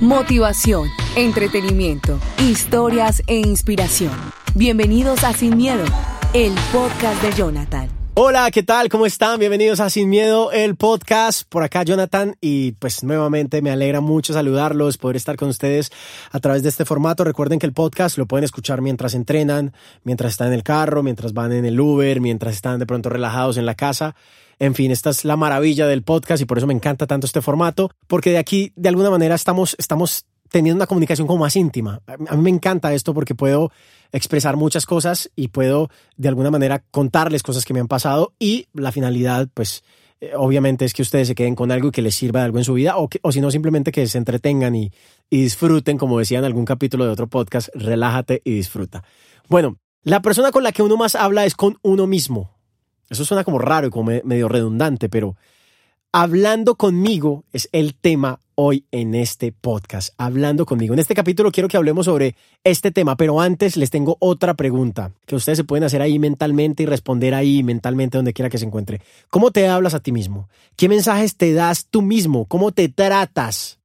Motivación, entretenimiento, historias e inspiración. Bienvenidos a Sin Miedo, el podcast de Jonathan. Hola, ¿qué tal? ¿Cómo están? Bienvenidos a Sin Miedo, el podcast. Por acá Jonathan y pues nuevamente me alegra mucho saludarlos, poder estar con ustedes a través de este formato. Recuerden que el podcast lo pueden escuchar mientras entrenan, mientras están en el carro, mientras van en el Uber, mientras están de pronto relajados en la casa. En fin, esta es la maravilla del podcast y por eso me encanta tanto este formato, porque de aquí de alguna manera estamos, estamos teniendo una comunicación como más íntima. A mí me encanta esto porque puedo expresar muchas cosas y puedo de alguna manera contarles cosas que me han pasado y la finalidad, pues, eh, obviamente es que ustedes se queden con algo y que les sirva de algo en su vida o, o si no, simplemente que se entretengan y, y disfruten, como decía en algún capítulo de otro podcast, relájate y disfruta. Bueno, la persona con la que uno más habla es con uno mismo. Eso suena como raro y como medio redundante, pero hablando conmigo es el tema hoy en este podcast. Hablando conmigo. En este capítulo quiero que hablemos sobre este tema, pero antes les tengo otra pregunta que ustedes se pueden hacer ahí mentalmente y responder ahí mentalmente donde quiera que se encuentre. ¿Cómo te hablas a ti mismo? ¿Qué mensajes te das tú mismo? ¿Cómo te tratas?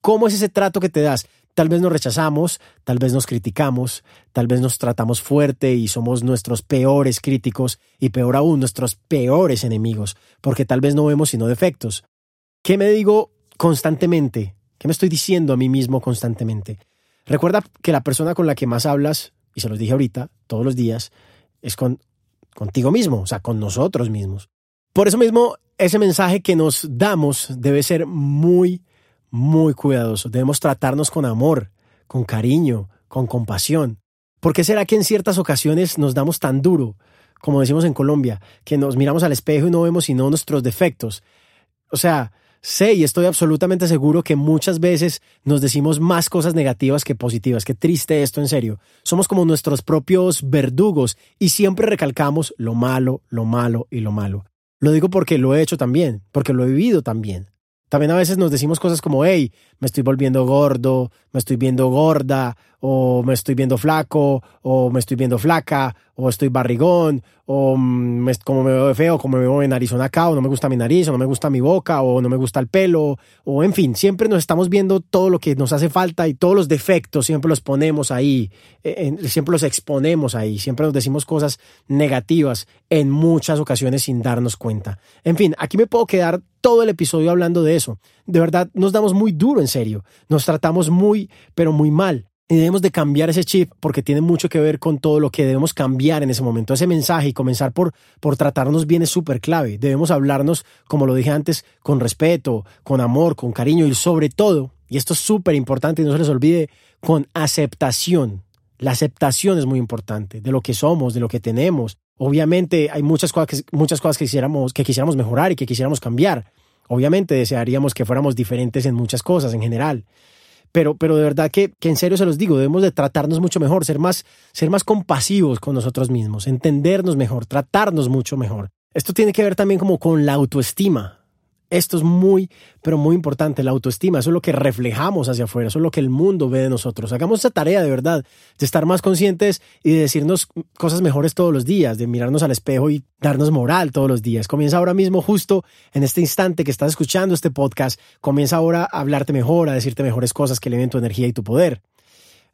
¿Cómo es ese trato que te das? Tal vez nos rechazamos, tal vez nos criticamos, tal vez nos tratamos fuerte y somos nuestros peores críticos y peor aún nuestros peores enemigos, porque tal vez no vemos sino defectos. ¿Qué me digo constantemente? ¿Qué me estoy diciendo a mí mismo constantemente? Recuerda que la persona con la que más hablas, y se los dije ahorita, todos los días, es con, contigo mismo, o sea, con nosotros mismos. Por eso mismo, ese mensaje que nos damos debe ser muy muy cuidadosos. Debemos tratarnos con amor, con cariño, con compasión. ¿Por qué será que en ciertas ocasiones nos damos tan duro, como decimos en Colombia, que nos miramos al espejo y no vemos sino nuestros defectos? O sea, sé y estoy absolutamente seguro que muchas veces nos decimos más cosas negativas que positivas. Qué triste esto, en serio. Somos como nuestros propios verdugos y siempre recalcamos lo malo, lo malo y lo malo. Lo digo porque lo he hecho también, porque lo he vivido también. También a veces nos decimos cosas como, hey, me estoy volviendo gordo, me estoy viendo gorda, o me estoy viendo flaco, o me estoy viendo flaca, o estoy barrigón, o mm, como me veo feo, como me veo en nariz acá, o no me gusta mi nariz, o no me gusta mi boca, o no me gusta el pelo, o en fin, siempre nos estamos viendo todo lo que nos hace falta y todos los defectos siempre los ponemos ahí, siempre los exponemos ahí, siempre nos decimos cosas negativas en muchas ocasiones sin darnos cuenta. En fin, aquí me puedo quedar todo el episodio hablando de eso. De verdad, nos damos muy duro en serio, nos tratamos muy, pero muy mal. Y debemos de cambiar ese chip porque tiene mucho que ver con todo lo que debemos cambiar en ese momento. Ese mensaje y comenzar por, por tratarnos bien es súper clave. Debemos hablarnos, como lo dije antes, con respeto, con amor, con cariño y sobre todo, y esto es súper importante y no se les olvide, con aceptación. La aceptación es muy importante de lo que somos, de lo que tenemos. Obviamente hay muchas cosas que, muchas cosas que, quisiéramos, que quisiéramos mejorar y que quisiéramos cambiar. Obviamente desearíamos que fuéramos diferentes en muchas cosas en general pero, pero de verdad que, que en serio se los digo, debemos de tratarnos mucho mejor, ser más, ser más compasivos con nosotros mismos, entendernos mejor, tratarnos mucho mejor. Esto tiene que ver también como con la autoestima. Esto es muy, pero muy importante, la autoestima. Eso es lo que reflejamos hacia afuera, eso es lo que el mundo ve de nosotros. Hagamos esa tarea de verdad, de estar más conscientes y de decirnos cosas mejores todos los días, de mirarnos al espejo y darnos moral todos los días. Comienza ahora mismo, justo en este instante que estás escuchando este podcast, comienza ahora a hablarte mejor, a decirte mejores cosas que eleven tu energía y tu poder.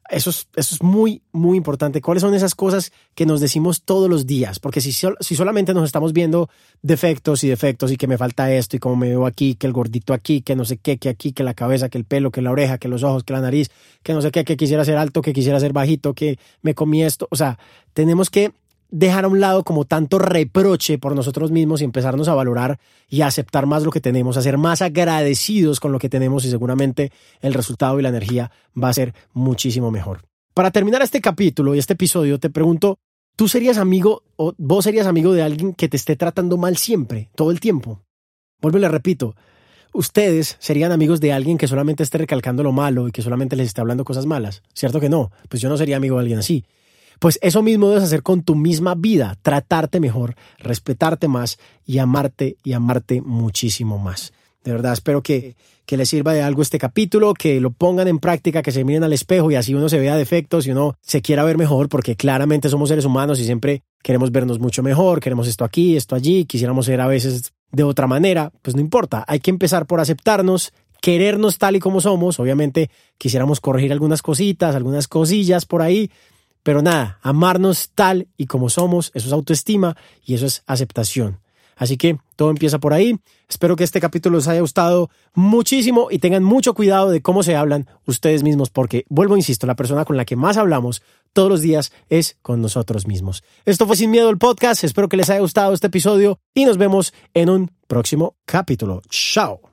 Eso es, eso es muy, muy importante. ¿Cuáles son esas cosas que nos decimos todos los días? Porque si, si solamente nos estamos viendo defectos y defectos y que me falta esto y como me veo aquí, que el gordito aquí, que no sé qué, que aquí, que la cabeza, que el pelo, que la oreja, que los ojos, que la nariz, que no sé qué, que quisiera ser alto, que quisiera ser bajito, que me comí esto. O sea, tenemos que dejar a un lado como tanto reproche por nosotros mismos y empezarnos a valorar y a aceptar más lo que tenemos, a ser más agradecidos con lo que tenemos y seguramente el resultado y la energía va a ser muchísimo mejor. Para terminar este capítulo y este episodio, te pregunto, tú serías amigo o vos serías amigo de alguien que te esté tratando mal siempre, todo el tiempo. Vuelvo y le repito, ustedes serían amigos de alguien que solamente esté recalcando lo malo y que solamente les esté hablando cosas malas. ¿Cierto que no? Pues yo no sería amigo de alguien así. Pues eso mismo debes hacer con tu misma vida, tratarte mejor, respetarte más y amarte y amarte muchísimo más. De verdad, espero que, que les sirva de algo este capítulo, que lo pongan en práctica, que se miren al espejo y así uno se vea defectos y uno se quiera ver mejor, porque claramente somos seres humanos y siempre queremos vernos mucho mejor, queremos esto aquí, esto allí, quisiéramos ser a veces de otra manera, pues no importa, hay que empezar por aceptarnos, querernos tal y como somos, obviamente quisiéramos corregir algunas cositas, algunas cosillas por ahí, pero nada, amarnos tal y como somos, eso es autoestima y eso es aceptación. Así que todo empieza por ahí. Espero que este capítulo les haya gustado muchísimo y tengan mucho cuidado de cómo se hablan ustedes mismos, porque, vuelvo, insisto, la persona con la que más hablamos todos los días es con nosotros mismos. Esto fue Sin Miedo el podcast. Espero que les haya gustado este episodio y nos vemos en un próximo capítulo. Chao.